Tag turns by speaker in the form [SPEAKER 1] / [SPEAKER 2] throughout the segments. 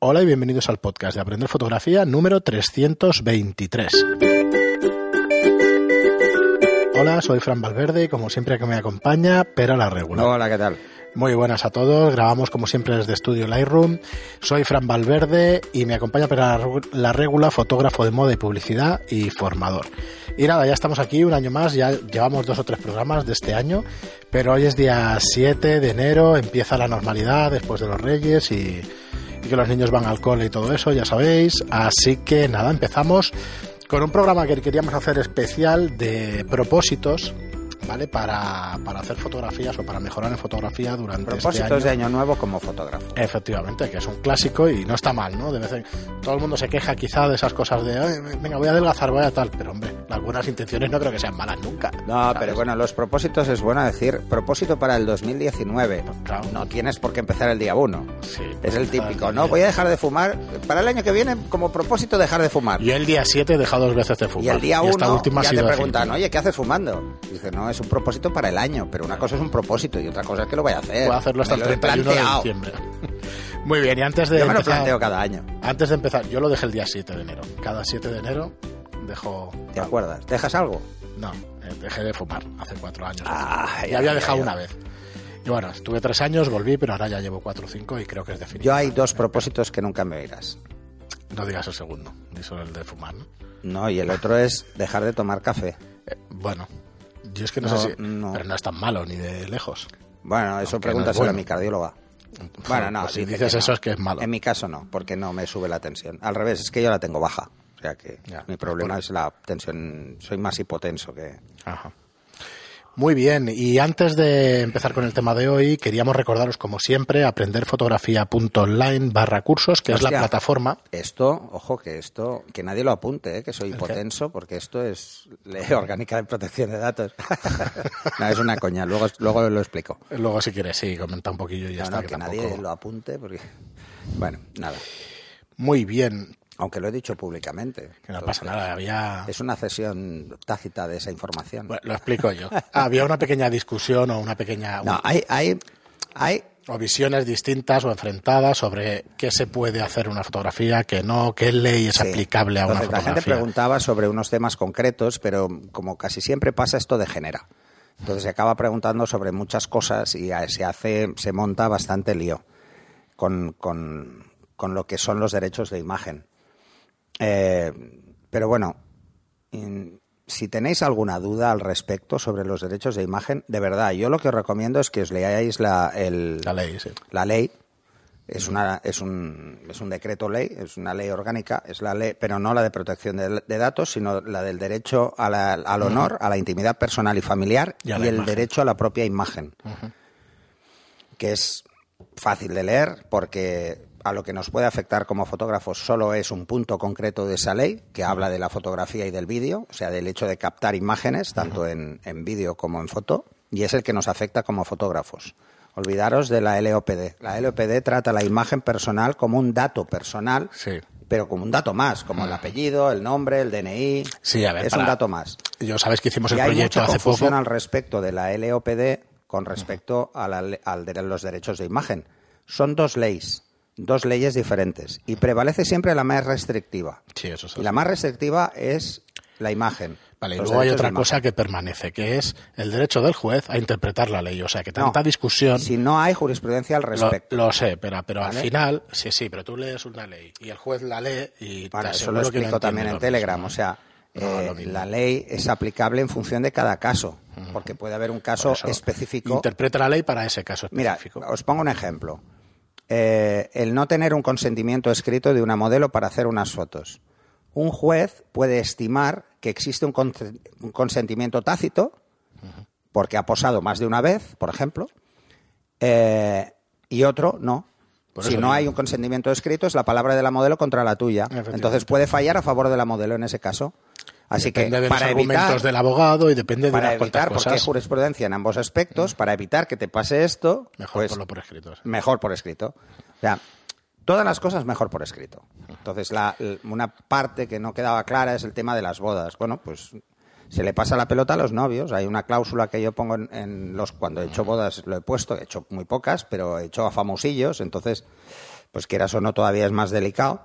[SPEAKER 1] Hola y bienvenidos al podcast de Aprender Fotografía número 323. Hola, soy Fran Valverde y como siempre que me acompaña, Pera la Regular.
[SPEAKER 2] Hola, ¿qué tal?
[SPEAKER 1] Muy buenas a todos, grabamos como siempre desde Estudio Lightroom. Soy Fran Valverde y me acompaña Pera la Regula, fotógrafo de moda y publicidad y formador. Y nada, ya estamos aquí un año más, ya llevamos dos o tres programas de este año, pero hoy es día 7 de enero, empieza la normalidad después de los Reyes y, y que los niños van al cole y todo eso, ya sabéis. Así que nada, empezamos con un programa que queríamos hacer especial de propósitos ¿vale? Para, para, hacer fotografías o para mejorar en fotografía durante
[SPEAKER 2] Propósitos
[SPEAKER 1] este año.
[SPEAKER 2] de año nuevo como fotógrafo.
[SPEAKER 1] Efectivamente, que es un clásico y no está mal, ¿no? De vez en, todo el mundo se queja quizá de esas cosas de, venga, voy a adelgazar, voy a tal, pero hombre, las buenas intenciones no creo que sean malas nunca.
[SPEAKER 2] No, ¿sabes? pero bueno, los propósitos es bueno decir, propósito para el 2019. Claro. No tienes por qué empezar el día 1.
[SPEAKER 1] Sí,
[SPEAKER 2] es el típico, ¿no? Voy a dejar de fumar. Para el año que viene, como propósito, dejar de fumar.
[SPEAKER 1] Yo el día 7 he dejado dos veces de fumar.
[SPEAKER 2] Y el día 1 ya te preguntan, oye, ¿qué haces fumando? Y dice, no, es un propósito para el año, pero una cosa es un propósito y otra cosa es que lo voy a hacer.
[SPEAKER 1] Puedo hacerlo hasta el 31 de diciembre. Muy bien, y antes de
[SPEAKER 2] yo me
[SPEAKER 1] empezar,
[SPEAKER 2] lo planteo cada año.
[SPEAKER 1] Antes de empezar, yo lo dejé el día 7 de enero. Cada 7 de enero dejo...
[SPEAKER 2] ¿Te acuerdas? ¿Dejas algo?
[SPEAKER 1] No, eh, dejé de fumar hace cuatro años.
[SPEAKER 2] Ah,
[SPEAKER 1] y había dejado ya. una vez. Y bueno, estuve tres años, volví, pero ahora ya llevo cuatro o cinco y creo que es definitivo.
[SPEAKER 2] Yo hay dos propósitos que nunca me oirás.
[SPEAKER 1] No digas el segundo, ni solo el de fumar, ¿no?
[SPEAKER 2] No, y el otro es dejar de tomar café.
[SPEAKER 1] Eh, bueno, yo es que no,
[SPEAKER 2] No,
[SPEAKER 1] sé si...
[SPEAKER 2] no.
[SPEAKER 1] Pero no es tan malo, ni de lejos.
[SPEAKER 2] Bueno, eso
[SPEAKER 1] Aunque no
[SPEAKER 2] pregúntaselo
[SPEAKER 1] es bueno.
[SPEAKER 2] a mi cardióloga. Bueno, no,
[SPEAKER 1] Pues si
[SPEAKER 2] dice
[SPEAKER 1] dices eso es que es malo.
[SPEAKER 2] En mi caso no, porque no me sube la tensión. Al revés, es que yo la tengo baja. O sea que
[SPEAKER 1] Ya,
[SPEAKER 2] mi problema
[SPEAKER 1] por-
[SPEAKER 2] es la tensión. Soy más hipotenso que.
[SPEAKER 1] Ajá. Muy bien, y antes de empezar con el tema de hoy, queríamos recordaros, como siempre, aprenderfotografía.online barra cursos, que es la plataforma.
[SPEAKER 2] Esto, ojo, que esto, que nadie lo apunte, ¿eh? que soy hipotenso, porque esto es ley orgánica de protección de datos. no, es una coña, luego, luego lo explico.
[SPEAKER 1] Luego, si quieres, sí, comenta un poquillo y ya
[SPEAKER 2] No,
[SPEAKER 1] está.
[SPEAKER 2] no,
[SPEAKER 1] que
[SPEAKER 2] que
[SPEAKER 1] tampoco-
[SPEAKER 2] nadie lo apunte, porque. Bueno, nada.
[SPEAKER 1] Muy bien,
[SPEAKER 2] Aunque lo he dicho públicamente.
[SPEAKER 1] que no
[SPEAKER 2] Entonces,
[SPEAKER 1] pasa nada, había...
[SPEAKER 2] Es una cesión tácita de esa información.
[SPEAKER 1] Bueno, lo explico yo. Había una pequeña discusión o una pequeña...
[SPEAKER 2] No, hay, hay, hay
[SPEAKER 1] o visiones distintas o enfrentadas sobre qué se puede hacer una fotografía, qué no, qué ley es
[SPEAKER 2] Sí.
[SPEAKER 1] aplicable a una
[SPEAKER 2] Entonces, La gente
[SPEAKER 1] fotografía.
[SPEAKER 2] preguntaba sobre unos temas concretos, pero como casi siempre pasa, esto degenera. Entonces se acaba preguntando sobre muchas cosas y eh, se hace, se monta bastante lío con, con- con lo que son los derechos de imagen. Eh, pero bueno, in- si tenéis alguna duda al respecto sobre los derechos de imagen, de verdad, yo lo que os recomiendo es que os leáis la, el,
[SPEAKER 1] La ley, sí.
[SPEAKER 2] la ley es una es un es un decreto ley es una ley orgánica es la ley pero no la de protección de, de datos sino la del derecho a la- al honor a la intimidad personal y familiar
[SPEAKER 1] Y
[SPEAKER 2] el
[SPEAKER 1] imagen.
[SPEAKER 2] derecho a la propia imagen que es fácil de leer porque a lo que nos puede afectar como fotógrafos solo es un punto concreto de esa ley que habla de la fotografía y del vídeo, o sea, del hecho de captar imágenes, tanto en, en vídeo como en foto, y es el que nos afecta como fotógrafos. Olvidaros de la LOPD. La LOPD trata la imagen personal como un dato personal,
[SPEAKER 1] Sí.
[SPEAKER 2] pero como un dato más, como el apellido, el nombre, el DNI.
[SPEAKER 1] Sí, a ver,
[SPEAKER 2] es
[SPEAKER 1] para-
[SPEAKER 2] un dato más.
[SPEAKER 1] Yo sabes que hicimos
[SPEAKER 2] Y
[SPEAKER 1] el
[SPEAKER 2] hay
[SPEAKER 1] proyecto
[SPEAKER 2] mucha
[SPEAKER 1] hace
[SPEAKER 2] confusión
[SPEAKER 1] poco.
[SPEAKER 2] al respecto de la LOPD con respecto a la de los derechos de imagen. Son dos leyes, dos leyes diferentes. Y prevalece siempre la más restrictiva.
[SPEAKER 1] Sí, eso es
[SPEAKER 2] Y la más restrictiva es la imagen.
[SPEAKER 1] Vale, y luego hay otra cosa que permanece, que es el derecho del juez a interpretar la ley. O sea, que tanta
[SPEAKER 2] No,
[SPEAKER 1] discusión...
[SPEAKER 2] Si no hay jurisprudencia al respecto.
[SPEAKER 1] lo sé, pero, pero al final, sí, sí, pero tú lees una ley y el juez la lee y te
[SPEAKER 2] eso lo
[SPEAKER 1] aseguro que no
[SPEAKER 2] explico también en Telegram. O sea, eh, la ley es aplicable en función de cada caso. Porque puede haber un caso específico.
[SPEAKER 1] Interpreta la ley para ese caso
[SPEAKER 2] Mira,
[SPEAKER 1] específico.
[SPEAKER 2] os pongo un ejemplo. Eh, el no tener un consentimiento escrito de una modelo para hacer unas fotos. Un juez puede estimar que existe un, un consentimiento tácito, porque ha posado más de una vez, por ejemplo, eh, y otro no.
[SPEAKER 1] Por
[SPEAKER 2] si no hay un consentimiento escrito, es la palabra de la modelo contra la tuya. Entonces puede fallar a favor de la modelo en ese caso. Así
[SPEAKER 1] depende
[SPEAKER 2] que
[SPEAKER 1] de
[SPEAKER 2] para
[SPEAKER 1] los argumentos
[SPEAKER 2] evitar,
[SPEAKER 1] del abogado y depende de
[SPEAKER 2] para
[SPEAKER 1] unas
[SPEAKER 2] evitar, porque hay jurisprudencia en ambos aspectos, para evitar que te pase esto,
[SPEAKER 1] Mejor
[SPEAKER 2] pues,
[SPEAKER 1] ponlo por escrito. sí.
[SPEAKER 2] mejor por escrito. O sea, todas las cosas mejor por escrito. Entonces, la- una parte que no quedaba clara es el tema de las bodas. Bueno, pues se le pasa la pelota a los novios. Hay una cláusula que yo pongo en, en los cuando he hecho bodas, lo he puesto, he hecho muy pocas, pero he hecho a famosillos. Entonces, pues quieras o no todavía es más delicado,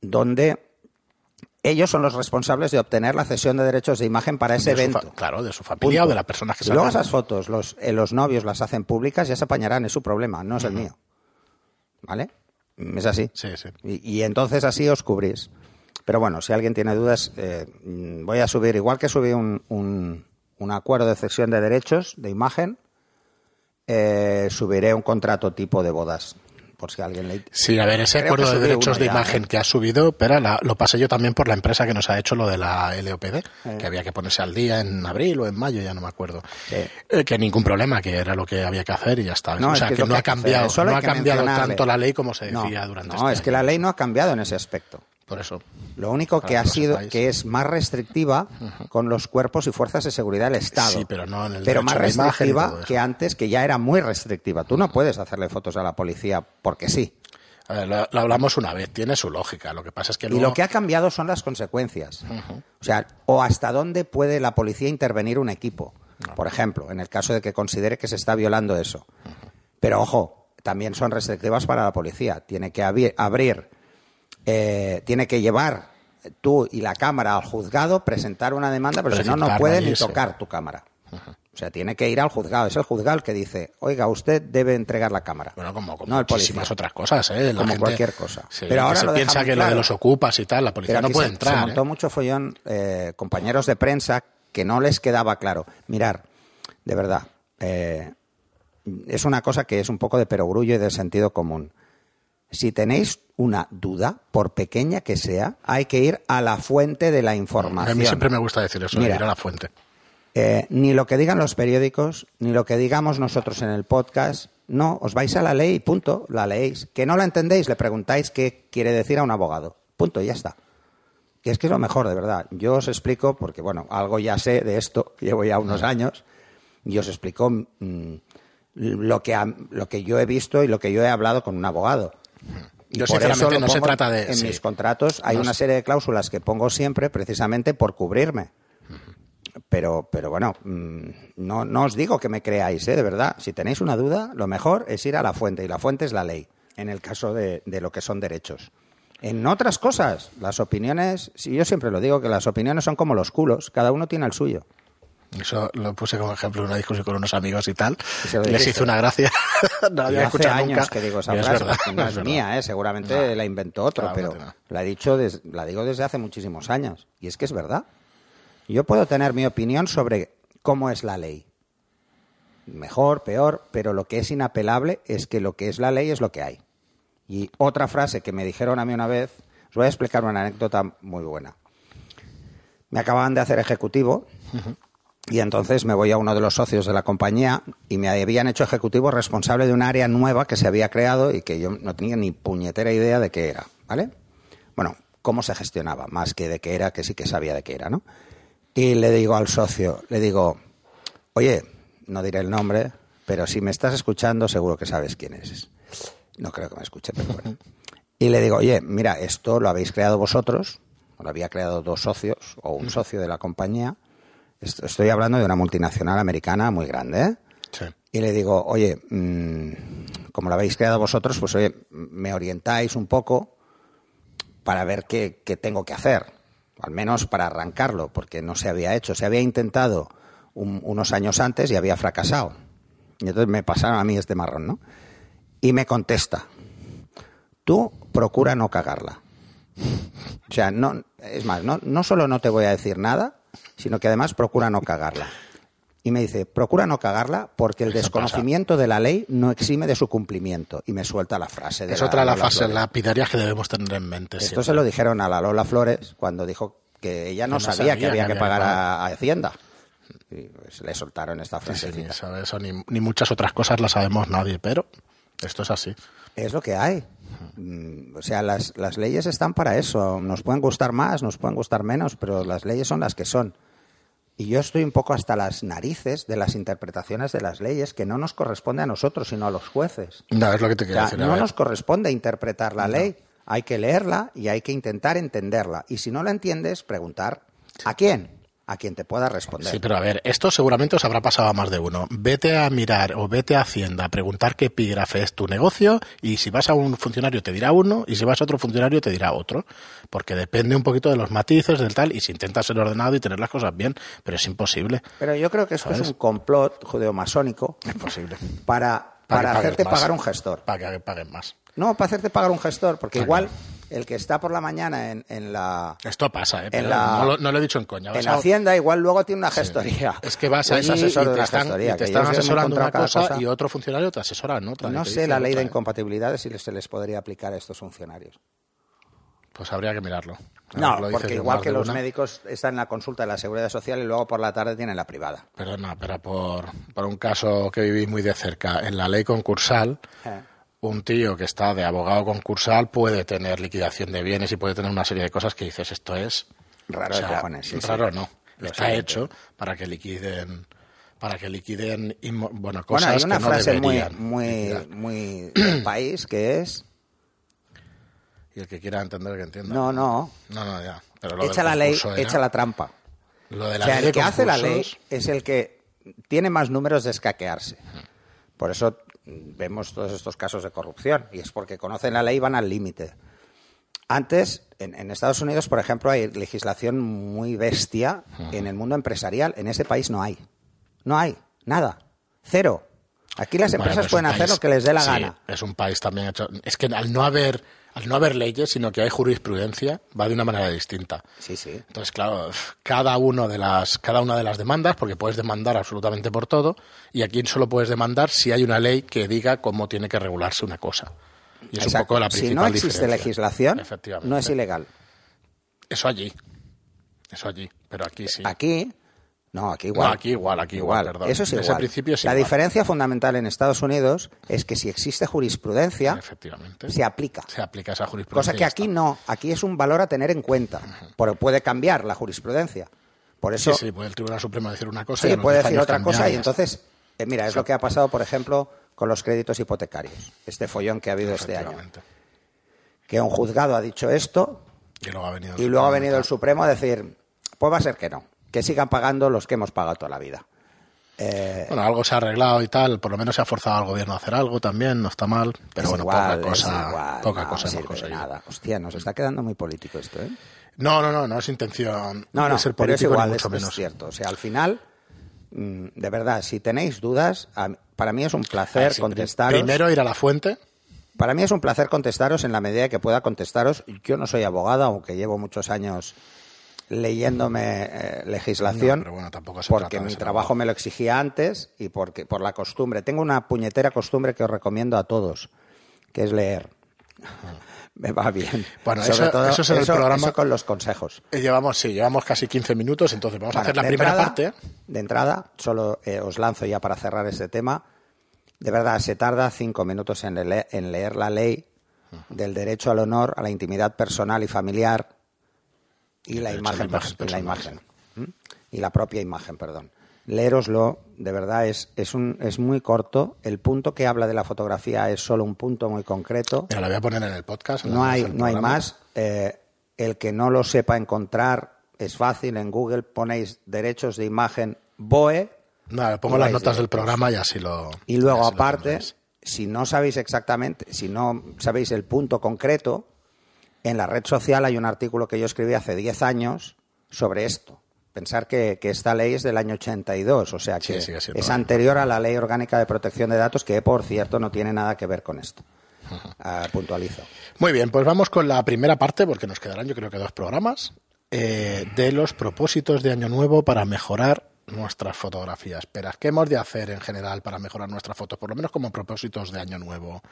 [SPEAKER 2] donde ellos son los responsables de obtener la cesión de derechos de imagen para ese evento.
[SPEAKER 1] claro, de su familia
[SPEAKER 2] Punto.
[SPEAKER 1] o de las personas que
[SPEAKER 2] Y luego esas fotos, los, eh, los novios las hacen públicas, ya se apañarán, es su problema, no es el mío. ¿Vale? Es así.
[SPEAKER 1] Sí, sí.
[SPEAKER 2] Y, y entonces así os cubrís. Pero bueno, si alguien tiene dudas, eh, mm, voy a subir, igual que subí un, un- un acuerdo de cesión de derechos de imagen, eh, subiré un contrato tipo de bodas. Por si alguien le.
[SPEAKER 1] Sí, a ver, ese
[SPEAKER 2] Creo
[SPEAKER 1] acuerdo de derechos de
[SPEAKER 2] ya,
[SPEAKER 1] imagen
[SPEAKER 2] ¿eh?
[SPEAKER 1] que has subido, pero la- lo pasé yo también por la empresa que nos ha hecho lo de la LOPD,
[SPEAKER 2] Eh.
[SPEAKER 1] que había que ponerse al día en abril o en mayo, ya no me acuerdo. Eh, que ningún problema, que era lo que había que hacer y ya está.
[SPEAKER 2] No,
[SPEAKER 1] o sea,
[SPEAKER 2] que es
[SPEAKER 1] que, no
[SPEAKER 2] que
[SPEAKER 1] ha cambiado, no ha cambiado tanto la ley como se
[SPEAKER 2] No,
[SPEAKER 1] decía durante
[SPEAKER 2] no,
[SPEAKER 1] este
[SPEAKER 2] es que la ley no ha cambiado en ese aspecto.
[SPEAKER 1] Por eso.
[SPEAKER 2] Lo único que ha sido
[SPEAKER 1] sepáis.
[SPEAKER 2] que es más restrictiva con los cuerpos y fuerzas de seguridad del Estado.
[SPEAKER 1] Sí, pero no en el
[SPEAKER 2] Pero más
[SPEAKER 1] y
[SPEAKER 2] restrictiva que antes, que ya era muy restrictiva. Tú no puedes hacerle fotos a la policía porque sí.
[SPEAKER 1] A ver, lo, lo hablamos una vez, tiene su lógica. Lo que pasa es que
[SPEAKER 2] Y
[SPEAKER 1] luego...
[SPEAKER 2] lo que ha cambiado son las consecuencias. O sea, o hasta dónde puede la policía intervenir un equipo. Por ejemplo, en el caso de que considere que se está violando eso. Pero ojo, también son restrictivas para la policía. Tiene que abrir, eh, tiene que llevar tú y la cámara al juzgado, presentar una demanda, pero si no, no puede ni tocar tu cámara. O sea, tiene que ir al juzgado. Es el juzgado el que dice, oiga, usted debe entregar la cámara.
[SPEAKER 1] Bueno, como, como
[SPEAKER 2] no
[SPEAKER 1] muchísimas otras cosas, ¿eh? La
[SPEAKER 2] Como
[SPEAKER 1] gente-
[SPEAKER 2] cualquier cosa.
[SPEAKER 1] Sí,
[SPEAKER 2] Pero ahora
[SPEAKER 1] se
[SPEAKER 2] lo
[SPEAKER 1] piensa que lo de
[SPEAKER 2] claro.
[SPEAKER 1] los ocupas y tal, la policía
[SPEAKER 2] Pero
[SPEAKER 1] no puede
[SPEAKER 2] se,
[SPEAKER 1] entrar.
[SPEAKER 2] Se montó
[SPEAKER 1] ¿eh?
[SPEAKER 2] mucho follón, eh, compañeros de prensa, que no les quedaba claro. Mirar, de verdad, eh, es una cosa que es un poco de perogrullo y de sentido común. Si tenéis una duda, por pequeña que sea, hay que ir a la fuente de la
[SPEAKER 1] A
[SPEAKER 2] información.
[SPEAKER 1] mí siempre me gusta decir eso,
[SPEAKER 2] Mira.
[SPEAKER 1] ir a la fuente.
[SPEAKER 2] Eh, ni lo que digan los periódicos, ni lo que digamos nosotros en el podcast. No, os vais a la ley y punto, la leéis. Que no la entendéis, le preguntáis qué quiere decir a un abogado. Punto, y ya está. Y es que es lo mejor, de verdad. Yo os explico, porque bueno, algo ya sé de esto, llevo ya unos años, y os explico mm, lo, que, lo que yo he visto y lo que yo he hablado con un abogado. Y
[SPEAKER 1] Yo,
[SPEAKER 2] por eso
[SPEAKER 1] no se trata de-
[SPEAKER 2] En
[SPEAKER 1] sí.
[SPEAKER 2] mis contratos hay
[SPEAKER 1] No
[SPEAKER 2] una
[SPEAKER 1] sé.
[SPEAKER 2] serie de cláusulas que pongo siempre precisamente por cubrirme. Pero, pero bueno, mm, no, no os digo que me creáis, ¿eh? de verdad. Si tenéis una duda, lo mejor es ir a la fuente, y la fuente es la ley, en el caso de, de lo que son derechos. En otras cosas, las opiniones, yo siempre lo digo, que las opiniones son como los culos, cada uno tiene el suyo.
[SPEAKER 1] Eso lo puse como ejemplo en una discusión con unos amigos y tal.
[SPEAKER 2] Y
[SPEAKER 1] Les
[SPEAKER 2] dijiste.
[SPEAKER 1] hizo una gracia. no la había
[SPEAKER 2] hace años que digo esa
[SPEAKER 1] es
[SPEAKER 2] frase,
[SPEAKER 1] verdad,
[SPEAKER 2] que no
[SPEAKER 1] es
[SPEAKER 2] es mía, ¿eh? seguramente
[SPEAKER 1] No.
[SPEAKER 2] la inventó otro,
[SPEAKER 1] Claro,
[SPEAKER 2] pero
[SPEAKER 1] no.
[SPEAKER 2] la, he dicho des- la digo desde hace muchísimos años. Y es que es verdad. Yo puedo tener mi opinión sobre cómo es la ley. Mejor, peor, pero lo que es inapelable es que lo que es la ley es lo que hay. Y otra frase que me dijeron a mí una vez, os voy a explicar una anécdota muy buena. Me acababan de hacer ejecutivo y entonces me voy a uno de los socios de la compañía y me habían hecho ejecutivo responsable de un área nueva que se había creado y que yo no tenía ni puñetera idea de qué era, ¿vale? Bueno, cómo se gestionaba, más que de qué era, que sí que sabía de qué era, ¿no? Y le digo al socio, le digo, oye, no diré el nombre, pero si me estás escuchando seguro que sabes quién es. No creo que me escuche, pero bueno. Y le digo, oye, mira, esto lo habéis creado vosotros, lo había creado dos socios o un socio de la compañía. Est- Estoy hablando de una multinacional americana muy grande, ¿eh?
[SPEAKER 1] Sí.
[SPEAKER 2] Y le digo, oye, mm, como lo habéis creado vosotros, pues oye, me orientáis un poco para ver qué, qué tengo que hacer, al menos para arrancarlo, porque no se había hecho. Se había intentado un- unos años antes y había fracasado. Y entonces me pasaron a mí este marrón, ¿no? Y me contesta, tú procura no cagarla. O sea, no, es más, no, no solo no te voy a decir nada, sino que además procura no cagarla. Y me dice, procura no cagarla porque el
[SPEAKER 1] Eso
[SPEAKER 2] desconocimiento de la ley no exime de su cumplimiento. Y me suelta la frase de
[SPEAKER 1] Es
[SPEAKER 2] la
[SPEAKER 1] otra de las
[SPEAKER 2] Lola
[SPEAKER 1] fases
[SPEAKER 2] Flores.
[SPEAKER 1] lapidarias que debemos tener en mente.
[SPEAKER 2] Esto
[SPEAKER 1] siempre.
[SPEAKER 2] se lo dijeron a la Lola Flores cuando dijo que ella no,
[SPEAKER 1] Que no
[SPEAKER 2] sabía,
[SPEAKER 1] sabía
[SPEAKER 2] que había
[SPEAKER 1] que
[SPEAKER 2] pagar a, a Hacienda. Y pues, le soltaron esta
[SPEAKER 1] Sí, sí,
[SPEAKER 2] frase.
[SPEAKER 1] ni, eso- eso ni, ni muchas otras cosas las sabemos nadie, pero esto es así.
[SPEAKER 2] Es lo que hay. Mm, O sea, las, las leyes están para eso. Nos pueden gustar más, nos pueden gustar menos, pero las leyes son las que son. Y yo estoy un poco hasta las narices de las interpretaciones de las leyes que no nos corresponde a nosotros, sino a los jueces.
[SPEAKER 1] No, es lo que te
[SPEAKER 2] O
[SPEAKER 1] quiero
[SPEAKER 2] sea,
[SPEAKER 1] decir. a
[SPEAKER 2] no nos corresponde interpretar la ley. Hay que leerla y hay que intentar entenderla. Y si no la entiendes, preguntar ¿a quién? A quien te pueda responder.
[SPEAKER 1] Sí, pero a ver, esto seguramente os habrá pasado a más de uno. Vete a mirar o vete a Hacienda a preguntar qué epígrafe es tu negocio y si vas a un funcionario te dirá uno y si vas a otro funcionario te dirá otro. Porque depende un poquito de los matices, del tal, y si intentas ser ordenado y tener las cosas bien, pero es imposible.
[SPEAKER 2] Pero yo creo que esto es un complot judeo-masónico
[SPEAKER 1] Es posible.
[SPEAKER 2] para,
[SPEAKER 1] Para
[SPEAKER 2] hacerte
[SPEAKER 1] más.
[SPEAKER 2] pagar un gestor.
[SPEAKER 1] Para que paguen más.
[SPEAKER 2] No, para hacerte pagar un gestor, porque igual. El que está por la mañana en, en la
[SPEAKER 1] Esto pasa, ¿eh? Pero
[SPEAKER 2] la-
[SPEAKER 1] no, lo, no lo he dicho en coña.
[SPEAKER 2] En
[SPEAKER 1] a-
[SPEAKER 2] Hacienda igual luego tiene una gestoría.
[SPEAKER 1] Es que vas
[SPEAKER 2] O es
[SPEAKER 1] allí y
[SPEAKER 2] asesor de
[SPEAKER 1] te están,
[SPEAKER 2] gestoría,
[SPEAKER 1] y te están asesorando una cosa, y otro funcionario te asesora en otra.
[SPEAKER 2] No sé la ley de incompatibilidades si se les podría aplicar a estos funcionarios.
[SPEAKER 1] Pues habría que mirarlo.
[SPEAKER 2] No,
[SPEAKER 1] lo
[SPEAKER 2] porque igual que los
[SPEAKER 1] una-
[SPEAKER 2] médicos están en la consulta de la Seguridad Social y luego por la tarde tienen la privada.
[SPEAKER 1] Perdona, pero por, por un caso que viví muy de cerca, en la ley concursal,
[SPEAKER 2] Eh.
[SPEAKER 1] Un tío que está de abogado concursal puede tener liquidación de bienes y puede tener una serie de cosas que dices, esto es...
[SPEAKER 2] Raro
[SPEAKER 1] o
[SPEAKER 2] de
[SPEAKER 1] sea,
[SPEAKER 2] cojones, sí, sí.
[SPEAKER 1] Raro no.
[SPEAKER 2] Lo
[SPEAKER 1] Está hecho para que liquiden para que liquiden bueno,
[SPEAKER 2] Bueno,
[SPEAKER 1] cosas
[SPEAKER 2] hay una
[SPEAKER 1] que no
[SPEAKER 2] frase muy,
[SPEAKER 1] deberían
[SPEAKER 2] muy, muy del país que es
[SPEAKER 1] y el que quiera entender que entienda.
[SPEAKER 2] no, no,
[SPEAKER 1] No, no, ya. Pero lo
[SPEAKER 2] echa la ley,
[SPEAKER 1] era-
[SPEAKER 2] echa la trampa.
[SPEAKER 1] Lo de
[SPEAKER 2] O sea,
[SPEAKER 1] ley
[SPEAKER 2] el que hace la ley es el que tiene más números de escaquearse. Por eso vemos todos estos casos de corrupción y es porque conocen la ley y van al límite. Antes, en, en Estados Unidos, por ejemplo, hay legislación muy bestia en el mundo empresarial. En ese país no hay. No hay. Nada. Cero. Aquí las empresas
[SPEAKER 1] pero es
[SPEAKER 2] pueden hacer lo que les dé la
[SPEAKER 1] sí,
[SPEAKER 2] gana.
[SPEAKER 1] Es un país también hecho. Es que al no haber al no haber leyes, sino que hay jurisprudencia, va de una manera distinta.
[SPEAKER 2] Sí, sí.
[SPEAKER 1] Entonces, claro, cada uno de las cada una de las demandas, porque puedes demandar absolutamente por todo, y aquí solo puedes demandar si hay una ley que diga cómo tiene que regularse una cosa. Y es un
[SPEAKER 2] Exacto.
[SPEAKER 1] poco la
[SPEAKER 2] si
[SPEAKER 1] principal
[SPEAKER 2] no existe
[SPEAKER 1] diferencia.
[SPEAKER 2] legislación,
[SPEAKER 1] Efectivamente.
[SPEAKER 2] no es ilegal.
[SPEAKER 1] Eso allí. Eso allí. Pero aquí sí.
[SPEAKER 2] Aquí, no, aquí igual.
[SPEAKER 1] No, aquí igual, aquí igual, perdón.
[SPEAKER 2] Eso es igual.
[SPEAKER 1] principio es
[SPEAKER 2] la
[SPEAKER 1] igual.
[SPEAKER 2] diferencia fundamental en Estados Unidos es que si existe jurisprudencia,
[SPEAKER 1] Efectivamente.
[SPEAKER 2] se aplica.
[SPEAKER 1] Se aplica esa jurisprudencia.
[SPEAKER 2] Cosa que aquí
[SPEAKER 1] está.
[SPEAKER 2] no. Aquí es un valor a tener en cuenta. Pero puede cambiar la jurisprudencia. Por eso,
[SPEAKER 1] Sí, sí, puede el Tribunal Supremo decir una cosa
[SPEAKER 2] sí,
[SPEAKER 1] y
[SPEAKER 2] puede
[SPEAKER 1] 10
[SPEAKER 2] decir otra
[SPEAKER 1] cambiar
[SPEAKER 2] cosa. Y entonces, eh, mira, es lo que ha pasado, por ejemplo, con los créditos hipotecarios. Este follón que ha habido este año. Que un juzgado ha dicho esto
[SPEAKER 1] Y luego ha venido,
[SPEAKER 2] y luego ha
[SPEAKER 1] Supremo,
[SPEAKER 2] venido el. Supremo a decir, pues va a ser que no. Que sigan pagando los que hemos pagado toda la vida. Eh,
[SPEAKER 1] Bueno, algo se ha arreglado y tal, por lo menos se ha forzado al gobierno a hacer algo también, no está mal, pero
[SPEAKER 2] es
[SPEAKER 1] bueno,
[SPEAKER 2] igual,
[SPEAKER 1] poca
[SPEAKER 2] es
[SPEAKER 1] cosa,
[SPEAKER 2] igual,
[SPEAKER 1] poca
[SPEAKER 2] no
[SPEAKER 1] cosa hemos
[SPEAKER 2] de
[SPEAKER 1] conseguido.
[SPEAKER 2] nada. Hostia, nos está quedando muy político esto, ¿eh?
[SPEAKER 1] No, no, no, no es intención
[SPEAKER 2] No,
[SPEAKER 1] de
[SPEAKER 2] no,
[SPEAKER 1] ser
[SPEAKER 2] pero es
[SPEAKER 1] político
[SPEAKER 2] igual,
[SPEAKER 1] ni
[SPEAKER 2] es,
[SPEAKER 1] mucho
[SPEAKER 2] es
[SPEAKER 1] menos.
[SPEAKER 2] cierto. O sea, al final, mm, de verdad, si tenéis dudas, para mí es un placer
[SPEAKER 1] sí,
[SPEAKER 2] contestaros.
[SPEAKER 1] Primero ir a la fuente,
[SPEAKER 2] Para mí es un placer contestaros en la medida que pueda contestaros. Yo no soy abogado, aunque llevo muchos años leyéndome eh, legislación,
[SPEAKER 1] No, pero bueno, tampoco se
[SPEAKER 2] porque
[SPEAKER 1] trata
[SPEAKER 2] mi trabajo me lo exigía antes y porque por la costumbre. Tengo una puñetera costumbre que os recomiendo a todos, que es leer. me va bien.
[SPEAKER 1] Bueno,
[SPEAKER 2] Sobre
[SPEAKER 1] eso-
[SPEAKER 2] todo
[SPEAKER 1] eso es el programa-
[SPEAKER 2] eso con los consejos.
[SPEAKER 1] eh, llevamos, sí, llevamos casi 15 minutos, entonces vamos a hacer la primera
[SPEAKER 2] entrada-
[SPEAKER 1] parte.
[SPEAKER 2] De entrada, solo eh, os lanzo ya para cerrar este tema. De verdad, se tarda cinco minutos en, en leer la ley del derecho al honor, a la intimidad personal y familiar y la imagen,
[SPEAKER 1] imagen
[SPEAKER 2] y la imagen y la propia imagen, perdón. Leeroslo, de verdad, es, es, un, es muy corto. El punto que habla de la fotografía es solo un punto muy concreto.
[SPEAKER 1] Mira, la voy a poner en el podcast.
[SPEAKER 2] No hay, no hay más. Eh, el que no lo sepa encontrar es fácil. En Google ponéis derechos de imagen BOE
[SPEAKER 1] Nada, pongo las notas del
[SPEAKER 2] directos.
[SPEAKER 1] programa y así lo.
[SPEAKER 2] y luego aparte, si no sabéis exactamente, si no sabéis el punto concreto, en la red social hay un artículo que yo escribí hace 10 años sobre esto. Pensar que, que esta ley es del año 82, o sea que es anterior a la Ley Orgánica de Protección de Datos, que por cierto no tiene nada que ver con esto. Ah, puntualizo.
[SPEAKER 1] Muy bien, pues vamos con la primera parte, porque nos quedarán yo creo que dos programas, eh, de los propósitos de Año Nuevo para mejorar nuestras fotografías. Espera, ¿qué hemos de hacer en general para mejorar nuestras fotos? Por lo menos como propósitos de Año Nuevo.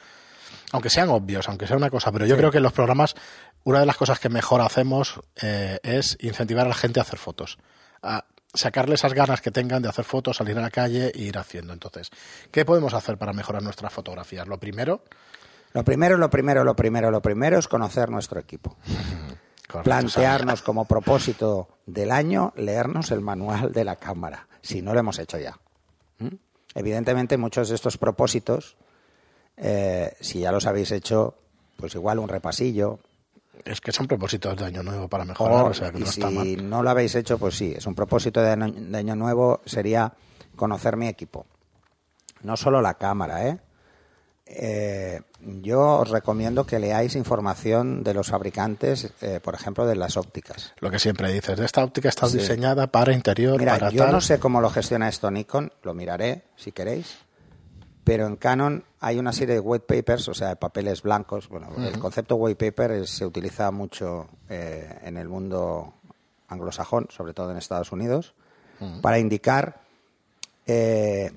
[SPEAKER 1] Aunque sean obvios, aunque sea una cosa, pero yo creo que en los programas una de las cosas que mejor hacemos eh, es incentivar a la gente a hacer fotos. A sacarle esas ganas que tengan de hacer fotos, salir a la calle e ir haciendo. Entonces, ¿qué podemos hacer para mejorar nuestras fotografías? Lo primero,
[SPEAKER 2] Lo primero, lo primero, lo primero, lo primero es conocer nuestro equipo.
[SPEAKER 1] correcto,
[SPEAKER 2] Plantearnos como propósito del año leernos el manual de la cámara, si no lo hemos hecho ya. ¿Mm? Evidentemente, muchos de estos propósitos, eh, si ya los habéis hecho, pues igual un repasillo,
[SPEAKER 1] Es que son propósitos de año nuevo para mejorar, o, sea que
[SPEAKER 2] y
[SPEAKER 1] no
[SPEAKER 2] si
[SPEAKER 1] está mal.
[SPEAKER 2] no lo habéis hecho, pues sí, es un propósito de año, de año nuevo, sería conocer mi equipo. No solo la cámara, ¿eh? Eh, yo os recomiendo que leáis información de los fabricantes, eh, por ejemplo, de las ópticas.
[SPEAKER 1] Lo que siempre dices, esta óptica está
[SPEAKER 2] Sí.
[SPEAKER 1] diseñada para interior,
[SPEAKER 2] Mira,
[SPEAKER 1] para
[SPEAKER 2] yo
[SPEAKER 1] tal.
[SPEAKER 2] no sé cómo lo gestiona esto Nikon, lo miraré si queréis, pero en Canon hay una serie de white papers, o sea, de papeles blancos. Bueno, el concepto white paper es- se utiliza mucho eh, en el mundo anglosajón, sobre todo en Estados Unidos, para indicar eh,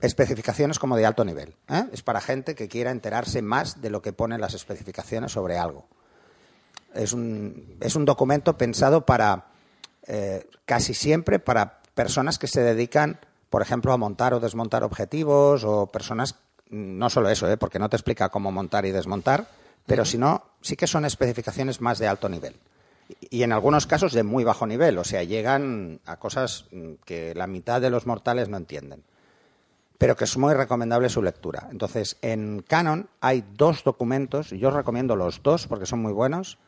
[SPEAKER 2] especificaciones como de alto nivel. ¿eh? Es para gente que quiera enterarse más de lo que ponen las especificaciones sobre algo. Es un, es un documento pensado para, casi siempre, para personas que se dedican, por ejemplo, a montar o desmontar objetivos o personas, no solo eso, ¿eh? porque no te explica cómo montar y desmontar, pero sino sí que son especificaciones más de alto nivel. Y en algunos casos de muy bajo nivel, o sea, llegan a cosas mm, que la mitad de los mortales no entienden pero que es muy recomendable su lectura. Entonces, en Canon hay dos documentos, yo os recomiendo los dos porque son muy buenos,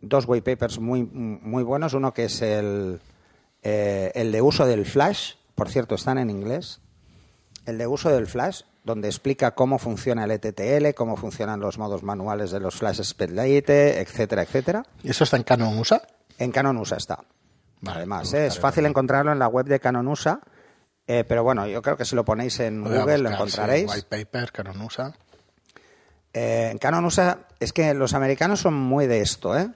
[SPEAKER 2] dos white papers muy, muy buenos, uno que es el, eh, el de uso del flash, por cierto, están en inglés, el de uso del flash, donde explica cómo funciona el ETTL, cómo funcionan los modos manuales de los flash speedlight, etcétera, etcétera.
[SPEAKER 1] ¿Y eso está en Canon USA?
[SPEAKER 2] En Canon USA está.
[SPEAKER 1] Vale,
[SPEAKER 2] Además,
[SPEAKER 1] lo
[SPEAKER 2] ¿eh? es fácil encontrarlo en la web de Canon USA, eh, pero bueno, yo creo que si lo ponéis en
[SPEAKER 1] voy
[SPEAKER 2] Google lo encontraréis.
[SPEAKER 1] white paper, Canon USA.
[SPEAKER 2] Eh, en Canon USA, es que los americanos son muy de esto, ¿eh?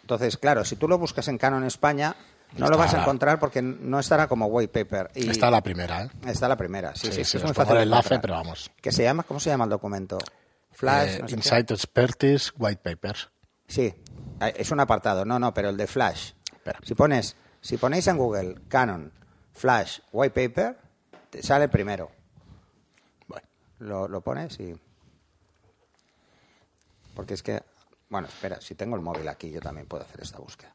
[SPEAKER 2] Entonces, claro, si tú lo buscas en Canon España, no lo vas a encontrar porque no estará como white paper. Y
[SPEAKER 1] Está la primera, ¿eh?
[SPEAKER 2] está la primera, sí, sí,
[SPEAKER 1] Sí,
[SPEAKER 2] sí,
[SPEAKER 1] sí,
[SPEAKER 2] es muy fácil.
[SPEAKER 1] el enlace, pero vamos.
[SPEAKER 2] ¿Qué se llama? ¿Cómo se llama el documento? Flash.
[SPEAKER 1] Eh,
[SPEAKER 2] no sé.
[SPEAKER 1] Insight Expertise White Papers.
[SPEAKER 2] Sí, eh, es un apartado. No, no, pero el de Flash.
[SPEAKER 1] Espera.
[SPEAKER 2] Si pones, si ponéis en Google Canon Flash White Paper, te sale el primero.
[SPEAKER 1] Bueno,
[SPEAKER 2] Lo, lo pones y. Porque es que. Bueno, espera, si tengo el móvil aquí, yo también puedo hacer esta búsqueda.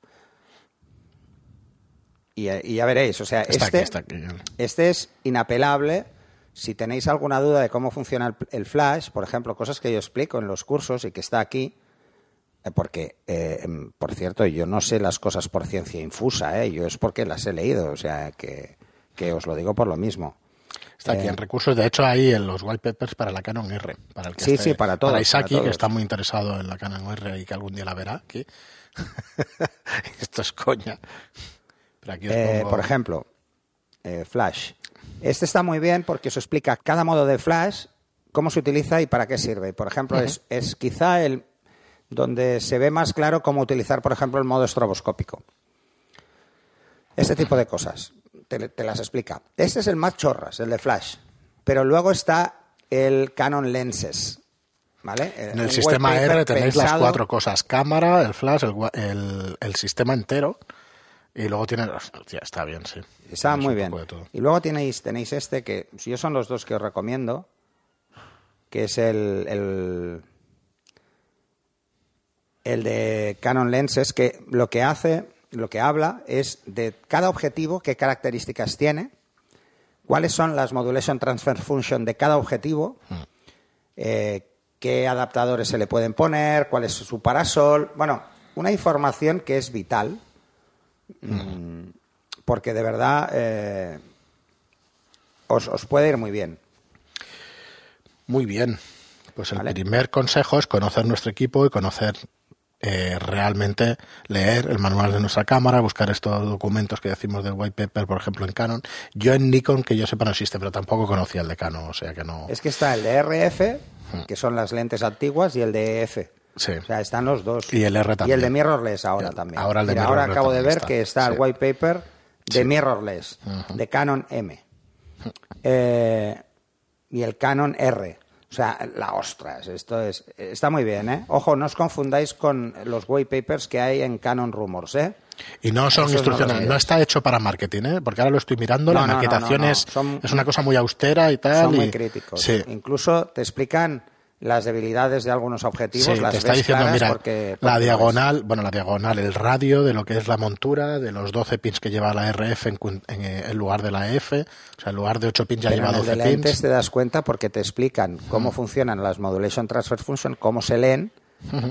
[SPEAKER 2] Y, y ya veréis, o sea,
[SPEAKER 1] Está
[SPEAKER 2] este,
[SPEAKER 1] aquí, está aquí.
[SPEAKER 2] este es inapelable. Si tenéis alguna duda de cómo funciona el, el flash, por ejemplo, cosas que yo explico en los cursos y que está aquí, eh, porque, eh, em, por cierto, yo no sé las cosas por ciencia infusa, ¿eh? yo es porque las he leído, o sea, que, que os lo digo por lo mismo.
[SPEAKER 1] Está aquí
[SPEAKER 2] Eh,
[SPEAKER 1] en recursos. De hecho, hay en los white papers para la Canon R. Para el que
[SPEAKER 2] Sí,
[SPEAKER 1] esté-
[SPEAKER 2] sí, para todos,
[SPEAKER 1] Para Isaki,
[SPEAKER 2] para
[SPEAKER 1] que está muy interesado en la Canon R y que algún día la verá aquí. Esto es coña. Pero aquí os
[SPEAKER 2] Eh,
[SPEAKER 1] pongo-
[SPEAKER 2] Por ejemplo, eh, Flash. Este está muy bien porque os explica cada modo de Flash, cómo se utiliza y para qué sirve. Por ejemplo, es, es quizá el donde se ve más claro cómo utilizar, por ejemplo, el modo estroboscópico. Este tipo de cosas. Te, te las explica. Este es el más chorras, el de Flash. Pero luego está el Canon Lenses. ¿Vale?
[SPEAKER 1] En
[SPEAKER 2] Un
[SPEAKER 1] el sistema R tenéis las cuatro cosas: cámara, el flash, el, gua- el, el sistema entero. Y luego tiene. Hostia, está bien, sí.
[SPEAKER 2] Está
[SPEAKER 1] Es
[SPEAKER 2] muy bien. Y luego tenéis, tenéis este que yo son los dos que os recomiendo, que es el, el, el de Canon Lenses, que lo que hace, lo que habla es de cada objetivo, qué características tiene, cuáles son las modulation transfer function de cada objetivo, eh, qué adaptadores se le pueden poner, cuál es su parasol, bueno, una información que es vital mm, porque de verdad eh, os, os puede ir muy bien.
[SPEAKER 1] Muy bien. Pues el
[SPEAKER 2] Vale.
[SPEAKER 1] primer consejo es conocer nuestro equipo y conocer eh, realmente, leer el manual de nuestra cámara, buscar estos documentos que decimos del white paper, por ejemplo, en Canon. Yo en Nikon, que yo sepa, no existe, pero tampoco conocía el de Canon, o sea que no.
[SPEAKER 2] Es que está el de RF, que son las lentes antiguas, y el de EF.
[SPEAKER 1] Sí.
[SPEAKER 2] O sea, están los dos.
[SPEAKER 1] Y el R
[SPEAKER 2] Y el de mirrorless ahora también.
[SPEAKER 1] ahora el de
[SPEAKER 2] Mira, ahora acabo de ver
[SPEAKER 1] está,
[SPEAKER 2] que está
[SPEAKER 1] sí.
[SPEAKER 2] el white paper de
[SPEAKER 1] Sí.
[SPEAKER 2] mirrorless, de Canon M. Eh, y el Canon R. O sea, la ostras, esto es, está muy bien, ¿eh? Ojo, no os confundáis con los white papers que hay en Canon Rumors, ¿eh?
[SPEAKER 1] Y no son
[SPEAKER 2] no
[SPEAKER 1] instrucciones,
[SPEAKER 2] los
[SPEAKER 1] no, está hecho para marketing, ¿eh? porque ahora lo estoy mirando,
[SPEAKER 2] No,
[SPEAKER 1] la
[SPEAKER 2] no,
[SPEAKER 1] maquetación es,
[SPEAKER 2] Son-
[SPEAKER 1] es una cosa muy austera y tal.
[SPEAKER 2] Son muy críticos.
[SPEAKER 1] Sí,
[SPEAKER 2] Incluso te explican las debilidades de algunos objetivos,
[SPEAKER 1] Sí,
[SPEAKER 2] las
[SPEAKER 1] te está
[SPEAKER 2] ves
[SPEAKER 1] diciendo,
[SPEAKER 2] claras
[SPEAKER 1] mira,
[SPEAKER 2] porque,
[SPEAKER 1] la
[SPEAKER 2] porque
[SPEAKER 1] diagonal, bueno, la diagonal, el radio de lo que es la montura, de los 12 pins que lleva la RF en, en, eh, en lugar de la F, o sea, en lugar de 8 pins ya
[SPEAKER 2] Pero
[SPEAKER 1] lleva
[SPEAKER 2] en el
[SPEAKER 1] 12
[SPEAKER 2] de
[SPEAKER 1] pins.
[SPEAKER 2] te das cuenta porque te explican cómo funcionan las modulation transfer function, cómo se leen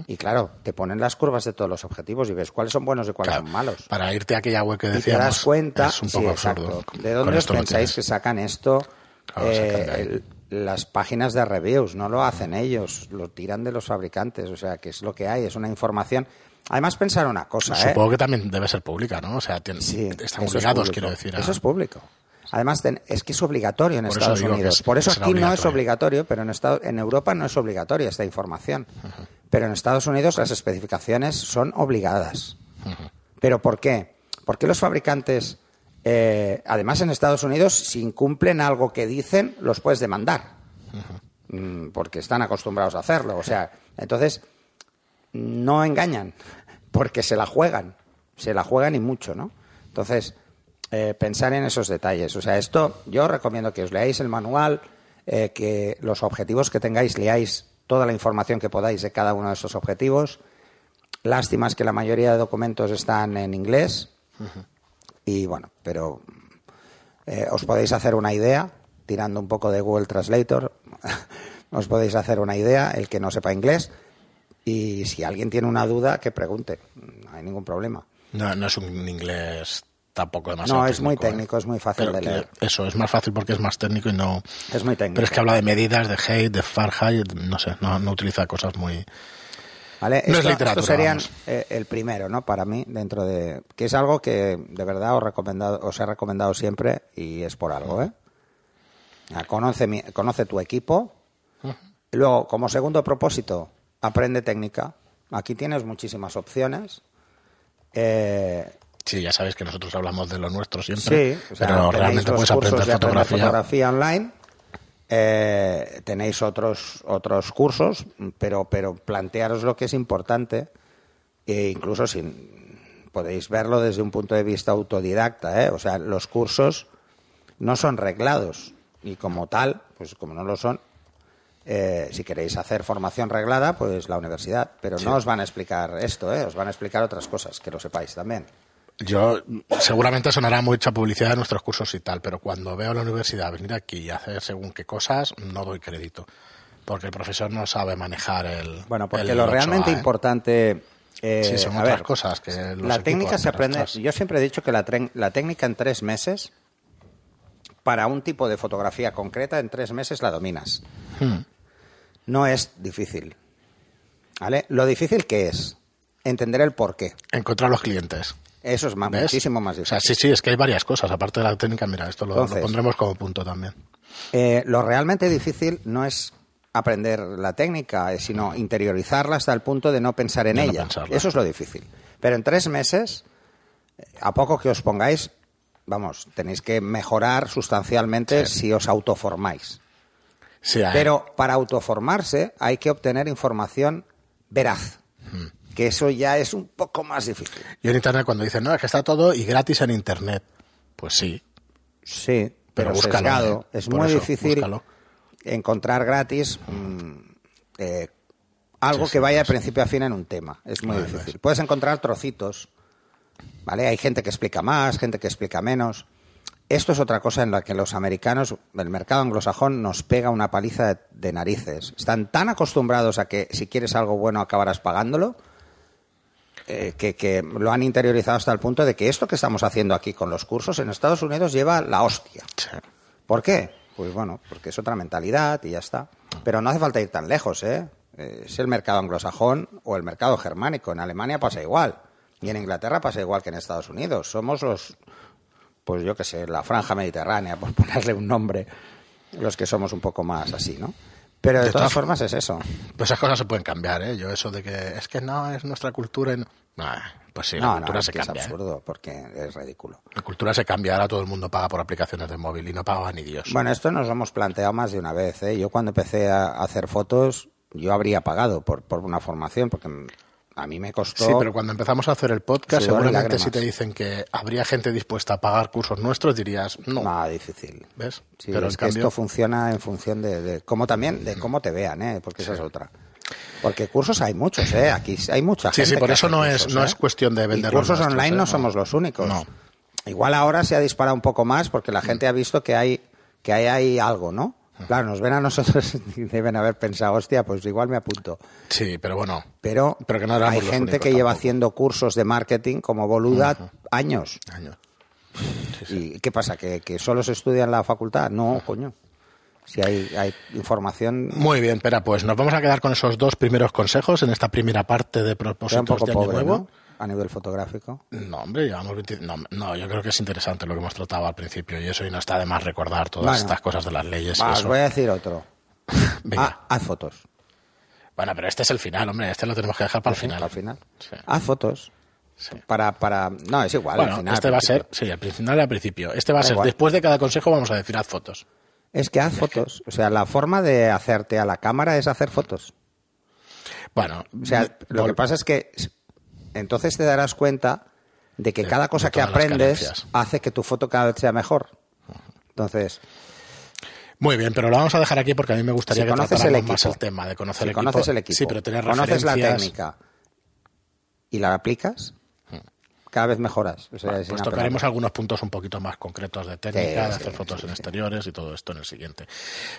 [SPEAKER 2] Y claro, te ponen las curvas de todos los objetivos y ves cuáles son buenos y cuáles
[SPEAKER 1] Claro,
[SPEAKER 2] son malos.
[SPEAKER 1] Para irte a aquella web que
[SPEAKER 2] Y te
[SPEAKER 1] decíamos.
[SPEAKER 2] das cuenta
[SPEAKER 1] Es un
[SPEAKER 2] sí,
[SPEAKER 1] poco
[SPEAKER 2] exacto.
[SPEAKER 1] absurdo.
[SPEAKER 2] ¿De dónde os pensáis que sacan esto?
[SPEAKER 1] Claro,
[SPEAKER 2] Eh, el- las páginas de reviews, no lo hacen ellos, lo tiran de los fabricantes, o sea, que es lo que hay, es una información. Además, pensar una cosa, ¿eh?
[SPEAKER 1] Supongo que también debe ser pública, ¿no? O sea, tienen-
[SPEAKER 2] Sí,
[SPEAKER 1] están
[SPEAKER 2] es
[SPEAKER 1] obligados, quiero decir. a-
[SPEAKER 2] Eso es público. Además, es que es obligatorio en
[SPEAKER 1] Por
[SPEAKER 2] Estados Unidos.
[SPEAKER 1] es-
[SPEAKER 2] Por eso aquí no es
[SPEAKER 1] obligatorio.
[SPEAKER 2] pero en, Estado- en Europa no es obligatoria esta información. Pero en Estados Unidos las especificaciones son obligadas. ¿Pero por qué? Porque los fabricantes, eh, además en Estados Unidos, si incumplen algo que dicen, los puedes demandar. Mm, Porque están acostumbrados a hacerlo. O sea, entonces, no engañan, porque se la juegan. Se la juegan y mucho, ¿no? Entonces, eh, pensar en esos detalles. O sea, esto yo recomiendo que os leáis el manual, eh, que los objetivos que tengáis leáis toda la información que podáis de cada uno de esos objetivos. Lástima es que la mayoría de documentos están en inglés. Y bueno, pero eh, os podéis hacer una idea, tirando un poco de Google Translator, os podéis hacer una idea, el que no sepa inglés. Y si alguien tiene una duda, que pregunte, no hay ningún problema.
[SPEAKER 1] No, no es un inglés tampoco demasiado
[SPEAKER 2] No, es muy
[SPEAKER 1] ¿eh?
[SPEAKER 2] técnico, es muy fácil
[SPEAKER 1] Pero
[SPEAKER 2] de leer.
[SPEAKER 1] Eso, es más fácil porque es más técnico y no...
[SPEAKER 2] Es muy técnico.
[SPEAKER 1] Pero es que habla de medidas, de hate, de Fahrenheit, no sé, no, no utiliza cosas muy...
[SPEAKER 2] ¿Vale?
[SPEAKER 1] No es
[SPEAKER 2] Esto-
[SPEAKER 1] literatura,
[SPEAKER 2] Estos serían eh, el primero, ¿no? Para mí, dentro de... Que es algo que de verdad os, recomendado, os he recomendado siempre y es por algo, ¿eh? Ah, Conoce, mi- conoce tu equipo. Y luego, como segundo propósito, aprende técnica. Aquí tienes muchísimas opciones. Eh,
[SPEAKER 1] Sí, ya sabéis que nosotros hablamos de lo nuestro siempre,
[SPEAKER 2] Sí, o sea,
[SPEAKER 1] pero realmente puedes aprender fotografía.
[SPEAKER 2] fotografía online. Eh, tenéis otros otros cursos, pero pero plantearos lo que es importante e incluso podéis verlo desde un punto de vista autodidacta, ¿eh? o sea, los cursos no son reglados y como tal, pues como no lo son, eh, si queréis hacer formación reglada, pues la universidad, pero no os van a explicar esto, ¿eh? os van a explicar otras cosas, que lo sepáis también.
[SPEAKER 1] Yo seguramente sonará mucha publicidad de nuestros cursos y tal, pero cuando veo a la universidad venir aquí y hacer según qué cosas, no doy crédito. Porque el profesor no sabe manejar el.
[SPEAKER 2] Bueno, porque
[SPEAKER 1] el
[SPEAKER 2] lo
[SPEAKER 1] 8A,
[SPEAKER 2] realmente
[SPEAKER 1] ¿eh?
[SPEAKER 2] importante. eh,
[SPEAKER 1] Sí, son
[SPEAKER 2] a
[SPEAKER 1] otras
[SPEAKER 2] ver,
[SPEAKER 1] cosas que los
[SPEAKER 2] la técnica se aprende. Yo siempre he dicho que la, la técnica en tres meses, para un tipo de fotografía concreta, en tres meses la dominas.
[SPEAKER 1] Hmm.
[SPEAKER 2] No es difícil. ¿Vale? Lo difícil que es entender el porqué.
[SPEAKER 1] Encontrar los clientes.
[SPEAKER 2] Eso es más,
[SPEAKER 1] ¿Ves?
[SPEAKER 2] muchísimo más
[SPEAKER 1] O
[SPEAKER 2] difícil.
[SPEAKER 1] sea, sí, sí, es que hay varias cosas. Aparte de la técnica, mira, esto lo, pondremos como punto también.
[SPEAKER 2] Eh, lo realmente difícil no es aprender la técnica, eh, sino interiorizarla hasta el punto de no pensar en
[SPEAKER 1] De
[SPEAKER 2] ella. Eso es lo difícil. Pero en tres meses, eh, a poco que os pongáis, vamos, tenéis que mejorar sustancialmente
[SPEAKER 1] Sí.
[SPEAKER 2] si os autoformáis.
[SPEAKER 1] Sí,
[SPEAKER 2] Pero para autoformarse hay que obtener información veraz. Que eso ya es un poco más difícil.
[SPEAKER 1] Yo en internet cuando dicen, no, es que está todo y gratis en internet. Pues sí,
[SPEAKER 2] Sí,
[SPEAKER 1] Pero
[SPEAKER 2] pero,
[SPEAKER 1] búscalo. ¿eh?
[SPEAKER 2] Es
[SPEAKER 1] Por
[SPEAKER 2] muy
[SPEAKER 1] eso,
[SPEAKER 2] difícil
[SPEAKER 1] búscalo.
[SPEAKER 2] encontrar gratis mm, eh, algo
[SPEAKER 1] Sí,
[SPEAKER 2] que vaya de
[SPEAKER 1] sí.
[SPEAKER 2] principio a fin en un tema. Es muy difícil. Puedes encontrar trocitos, ¿vale? Hay gente que explica más, gente que explica menos. Esto es otra cosa en la que los americanos, el mercado anglosajón, nos pega una paliza de, de narices. Están tan acostumbrados a que si quieres algo bueno acabarás pagándolo, eh, que, que lo han interiorizado hasta el punto de que esto que estamos haciendo aquí con los cursos en Estados Unidos lleva la hostia. ¿Por qué? Pues bueno, porque es otra mentalidad y ya está. Pero no hace falta ir tan lejos, ¿eh? Eh, Es el mercado anglosajón o el mercado germánico. En Alemania pasa igual. Y en Inglaterra pasa igual que en Estados Unidos. Somos los, pues yo qué sé, la franja mediterránea, por ponerle un nombre, los que somos un poco más así, ¿no? Pero de,
[SPEAKER 1] De
[SPEAKER 2] todas
[SPEAKER 1] todas
[SPEAKER 2] formas es eso.
[SPEAKER 1] Pues esas cosas se pueden cambiar, ¿eh? Yo eso de que es que no, es nuestra cultura y no... Nah, pues sí, la
[SPEAKER 2] no,
[SPEAKER 1] cultura
[SPEAKER 2] no, es
[SPEAKER 1] se
[SPEAKER 2] es
[SPEAKER 1] cambia. ¿eh?
[SPEAKER 2] absurdo porque es ridículo.
[SPEAKER 1] La cultura se cambia, ahora todo el mundo paga por aplicaciones de móvil y no pagaba ni Dios.
[SPEAKER 2] Bueno, esto nos lo hemos planteado más de una vez. ¿eh? Yo cuando empecé a hacer fotos, yo habría pagado por, por una formación, porque a mí me costó...
[SPEAKER 1] Sí, pero cuando empezamos a hacer el podcast, seguramente si te dicen que habría gente dispuesta a pagar cursos nuestros, dirías, no,
[SPEAKER 2] No, difícil.
[SPEAKER 1] ¿ves?
[SPEAKER 2] Sí,
[SPEAKER 1] pero
[SPEAKER 2] es que
[SPEAKER 1] cambio,
[SPEAKER 2] esto funciona en función de, de cómo también, de cómo te vean, ¿eh? porque esa es otra. Porque cursos hay muchos, ¿eh? Aquí hay mucha
[SPEAKER 1] Sí,
[SPEAKER 2] gente.
[SPEAKER 1] sí, por eso no es- no
[SPEAKER 2] ¿eh?
[SPEAKER 1] es cuestión de vender
[SPEAKER 2] cursos
[SPEAKER 1] nuestros,
[SPEAKER 2] online
[SPEAKER 1] ¿eh?
[SPEAKER 2] no somos los únicos.
[SPEAKER 1] No.
[SPEAKER 2] Igual ahora se ha disparado un poco más porque la gente ha visto que hay que hay algo, ¿no? Claro, nos ven a nosotros y deben haber pensado, hostia, pues igual me apunto.
[SPEAKER 1] Sí, pero bueno.
[SPEAKER 2] Pero,
[SPEAKER 1] Pero que no
[SPEAKER 2] hay gente que lleva
[SPEAKER 1] tampoco.
[SPEAKER 2] haciendo cursos de marketing como boluda años.
[SPEAKER 1] año.
[SPEAKER 2] ¿Y qué pasa? ¿Que, que solo se estudia en la facultad? No, coño. Si hay, hay información...
[SPEAKER 1] Muy bien, espera, pues nos vamos a quedar con esos dos primeros consejos en esta primera parte de propósitos
[SPEAKER 2] poco
[SPEAKER 1] de año
[SPEAKER 2] pobre,
[SPEAKER 1] nuevo.
[SPEAKER 2] ¿no? A nivel fotográfico.
[SPEAKER 1] No, hombre, llevamos 20 no, no, yo creo que es interesante lo que hemos tratado al principio y eso, y no está de más recordar todas
[SPEAKER 2] Bueno.
[SPEAKER 1] estas cosas de las leyes y
[SPEAKER 2] os voy a decir otro.
[SPEAKER 1] Venga.
[SPEAKER 2] Ah, haz fotos.
[SPEAKER 1] Bueno, pero este es el final, hombre, este lo tenemos que dejar para el final.
[SPEAKER 2] Al final.
[SPEAKER 1] Sí.
[SPEAKER 2] Haz fotos.
[SPEAKER 1] Sí.
[SPEAKER 2] Para, para... No, es igual.
[SPEAKER 1] Bueno,
[SPEAKER 2] al final,
[SPEAKER 1] este va a ser, sí, al final y al principio. Este va a ser,
[SPEAKER 2] igual.
[SPEAKER 1] después de cada consejo vamos a decir haz fotos.
[SPEAKER 2] Es que haz fotos. O sea, la forma de hacerte a la cámara es hacer fotos.
[SPEAKER 1] Bueno,
[SPEAKER 2] O sea, lo que pasa es que entonces te darás cuenta de que
[SPEAKER 1] De-
[SPEAKER 2] cada cosa que aprendes hace que tu foto cada vez sea mejor. Entonces,
[SPEAKER 1] Muy bien, pero lo vamos a dejar aquí porque a mí me gustaría
[SPEAKER 2] si
[SPEAKER 1] que
[SPEAKER 2] conoces el equipo,
[SPEAKER 1] más el tema de conocer
[SPEAKER 2] si
[SPEAKER 1] el equipo.
[SPEAKER 2] conoces el equipo,
[SPEAKER 1] Sí, pero tener
[SPEAKER 2] conoces la técnica. Y la aplicas, cada vez mejoras. O sea,
[SPEAKER 1] pues tocaremos algunos puntos un poquito más concretos de técnica,
[SPEAKER 2] Sí,
[SPEAKER 1] de
[SPEAKER 2] sí,
[SPEAKER 1] hacer fotos
[SPEAKER 2] sí,
[SPEAKER 1] en exteriores y todo esto en el siguiente.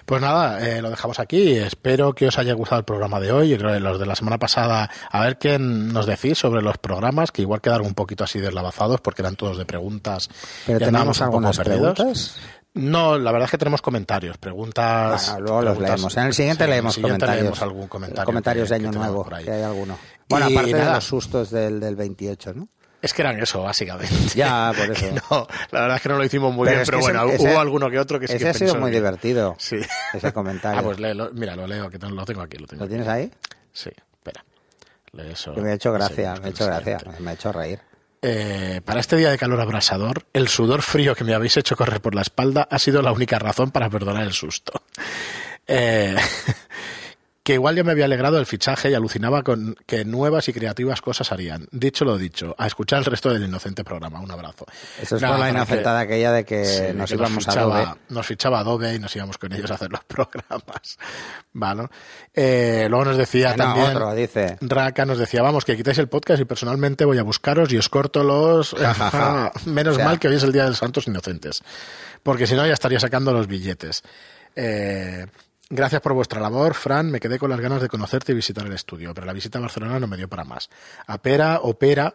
[SPEAKER 1] Pues nada, eh, lo dejamos aquí. Espero que os haya gustado el programa de hoy. Los de la semana pasada, a ver qué nos decís sobre los programas, que igual quedaron un poquito así deslavazados porque eran todos de preguntas.
[SPEAKER 2] Pero tenemos algunas
[SPEAKER 1] perdidos.
[SPEAKER 2] preguntas.
[SPEAKER 1] No, la verdad es que tenemos comentarios, preguntas.
[SPEAKER 2] Bueno, luego los leemos. En el siguiente
[SPEAKER 1] sí,
[SPEAKER 2] leemos
[SPEAKER 1] en el siguiente
[SPEAKER 2] comentarios.
[SPEAKER 1] leemos algún comentario.
[SPEAKER 2] Comentarios
[SPEAKER 1] que-
[SPEAKER 2] de Año Nuevo, que hay alguno. Bueno,
[SPEAKER 1] Y
[SPEAKER 2] aparte de los sustos del, del 28, ¿no?
[SPEAKER 1] Es que eran eso, básicamente.
[SPEAKER 2] Ya, por eso.
[SPEAKER 1] No, la verdad es que no lo hicimos muy
[SPEAKER 2] Pero
[SPEAKER 1] bien, pero bueno,
[SPEAKER 2] ese-
[SPEAKER 1] hubo alguno que otro que sí
[SPEAKER 2] ese
[SPEAKER 1] que
[SPEAKER 2] ha sido muy
[SPEAKER 1] bien.
[SPEAKER 2] divertido,
[SPEAKER 1] Sí.
[SPEAKER 2] ese comentario.
[SPEAKER 1] Ah, pues léelo. Mira, lo leo, que lo tengo aquí. Lo, tengo
[SPEAKER 2] ¿Lo
[SPEAKER 1] aquí.
[SPEAKER 2] tienes ahí?
[SPEAKER 1] Sí, espera. Lee eso.
[SPEAKER 2] Que me ha hecho gracia, me ha hecho gracia, me ha hecho reír.
[SPEAKER 1] Eh, para este día de calor abrasador, el sudor frío que me habéis hecho correr por la espalda ha sido la única razón para perdonar el susto. Eh, que igual yo me había alegrado del fichaje y alucinaba con que nuevas y creativas cosas harían. Dicho lo dicho, a escuchar el resto del inocente programa. Un abrazo.
[SPEAKER 2] Eso es
[SPEAKER 1] Nada,
[SPEAKER 2] por la
[SPEAKER 1] que-
[SPEAKER 2] aquella de que
[SPEAKER 1] Sí,
[SPEAKER 2] nos
[SPEAKER 1] que
[SPEAKER 2] íbamos a
[SPEAKER 1] fichaba,
[SPEAKER 2] Adobe.
[SPEAKER 1] Nos fichaba Adobe y nos íbamos con ellos a hacer los programas. Vale. Eh, luego nos decía también.
[SPEAKER 2] otro, dice.
[SPEAKER 1] Raka nos decía, vamos, que quitáis el podcast y personalmente voy a buscaros y os corto los... Menos
[SPEAKER 2] O sea-
[SPEAKER 1] mal que hoy es el Día de los Santos Inocentes. Porque si no, ya estaría sacando los billetes. Eh, gracias por vuestra labor, Fran. Me quedé con las ganas de conocerte y visitar el estudio, pero la visita a Barcelona no me dio para más. Apera, opera,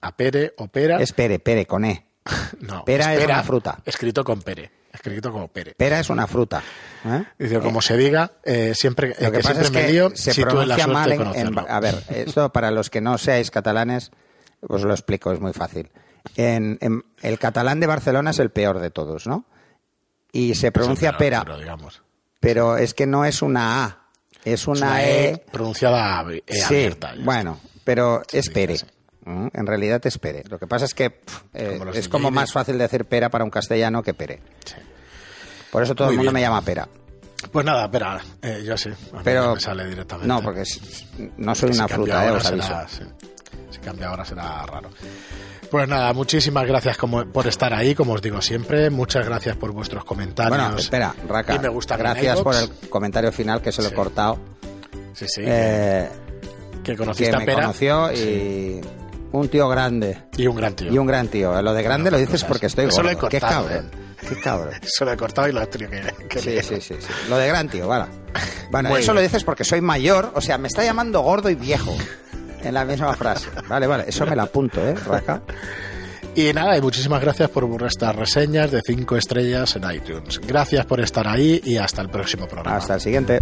[SPEAKER 1] apere, opera...
[SPEAKER 2] Es pere, pere, con E.
[SPEAKER 1] no,
[SPEAKER 2] pera es una fruta.
[SPEAKER 1] Escrito con pere. Escrito como pere.
[SPEAKER 2] Pera es una fruta. ¿eh?
[SPEAKER 1] Dice, como se diga, eh, siempre, eh,
[SPEAKER 2] Lo que,
[SPEAKER 1] que
[SPEAKER 2] pasa
[SPEAKER 1] siempre
[SPEAKER 2] es
[SPEAKER 1] me
[SPEAKER 2] que
[SPEAKER 1] lío
[SPEAKER 2] se
[SPEAKER 1] si la
[SPEAKER 2] pronuncia
[SPEAKER 1] suerte
[SPEAKER 2] mal en, en-. A ver, esto para los que no seáis catalanes, os lo explico, es muy fácil. En, el catalán de Barcelona es el peor de todos, ¿no? Y se pronuncia pera,
[SPEAKER 1] pero, digamos.
[SPEAKER 2] Pero es que no es una A, es
[SPEAKER 1] Es
[SPEAKER 2] una,
[SPEAKER 1] una
[SPEAKER 2] E.
[SPEAKER 1] E pronunciada E
[SPEAKER 2] sí,
[SPEAKER 1] abierta.
[SPEAKER 2] bueno, pero
[SPEAKER 1] Sí,
[SPEAKER 2] es
[SPEAKER 1] sí,
[SPEAKER 2] pere.
[SPEAKER 1] sí.
[SPEAKER 2] ¿Mm? En realidad es pere. Lo que pasa es que eh,
[SPEAKER 1] Como
[SPEAKER 2] es como más fácil decir pera para un castellano que pere. Por eso todo
[SPEAKER 1] Muy
[SPEAKER 2] el mundo
[SPEAKER 1] bien.
[SPEAKER 2] me llama pera.
[SPEAKER 1] Pues nada, espera, eh, yo sí. a mí
[SPEAKER 2] Pero
[SPEAKER 1] no me sale directamente.
[SPEAKER 2] No, porque es- no soy una fruta, eh, os aviso.
[SPEAKER 1] Si cambia ahora será raro. Pues nada, muchísimas gracias como, por estar ahí, como os digo siempre. Muchas gracias por vuestros comentarios.
[SPEAKER 2] Bueno, espera, Raka.
[SPEAKER 1] Y me gusta
[SPEAKER 2] gracias por el comentario final que se lo he
[SPEAKER 1] Sí.
[SPEAKER 2] cortado.
[SPEAKER 1] Sí, sí.
[SPEAKER 2] Eh,
[SPEAKER 1] que
[SPEAKER 2] que
[SPEAKER 1] conociste a
[SPEAKER 2] me
[SPEAKER 1] Pera.
[SPEAKER 2] conoció y un tío grande.
[SPEAKER 1] Y un gran tío.
[SPEAKER 2] Y un gran tío. Lo de grande lo dices
[SPEAKER 1] cosas.
[SPEAKER 2] porque estoy
[SPEAKER 1] Eso lo he
[SPEAKER 2] gordo. Qué
[SPEAKER 1] cortado,
[SPEAKER 2] cabrón.
[SPEAKER 1] ¿eh?
[SPEAKER 2] Qué cabrón.
[SPEAKER 1] Eso lo he cortado y lo he tenido que, que
[SPEAKER 2] Sí,
[SPEAKER 1] leer.
[SPEAKER 2] sí, sí, sí. Lo de gran tío, vale. Bueno,
[SPEAKER 1] Muy
[SPEAKER 2] eso
[SPEAKER 1] bien.
[SPEAKER 2] lo dices porque soy mayor, o sea, me está llamando gordo y viejo en la misma frase. Vale, vale, eso me lo apunto, ¿eh, Raka?
[SPEAKER 1] Y nada, y muchísimas gracias por vuestras reseñas de 5 estrellas en iTunes. Gracias por estar ahí y hasta el próximo programa.
[SPEAKER 2] Hasta el siguiente.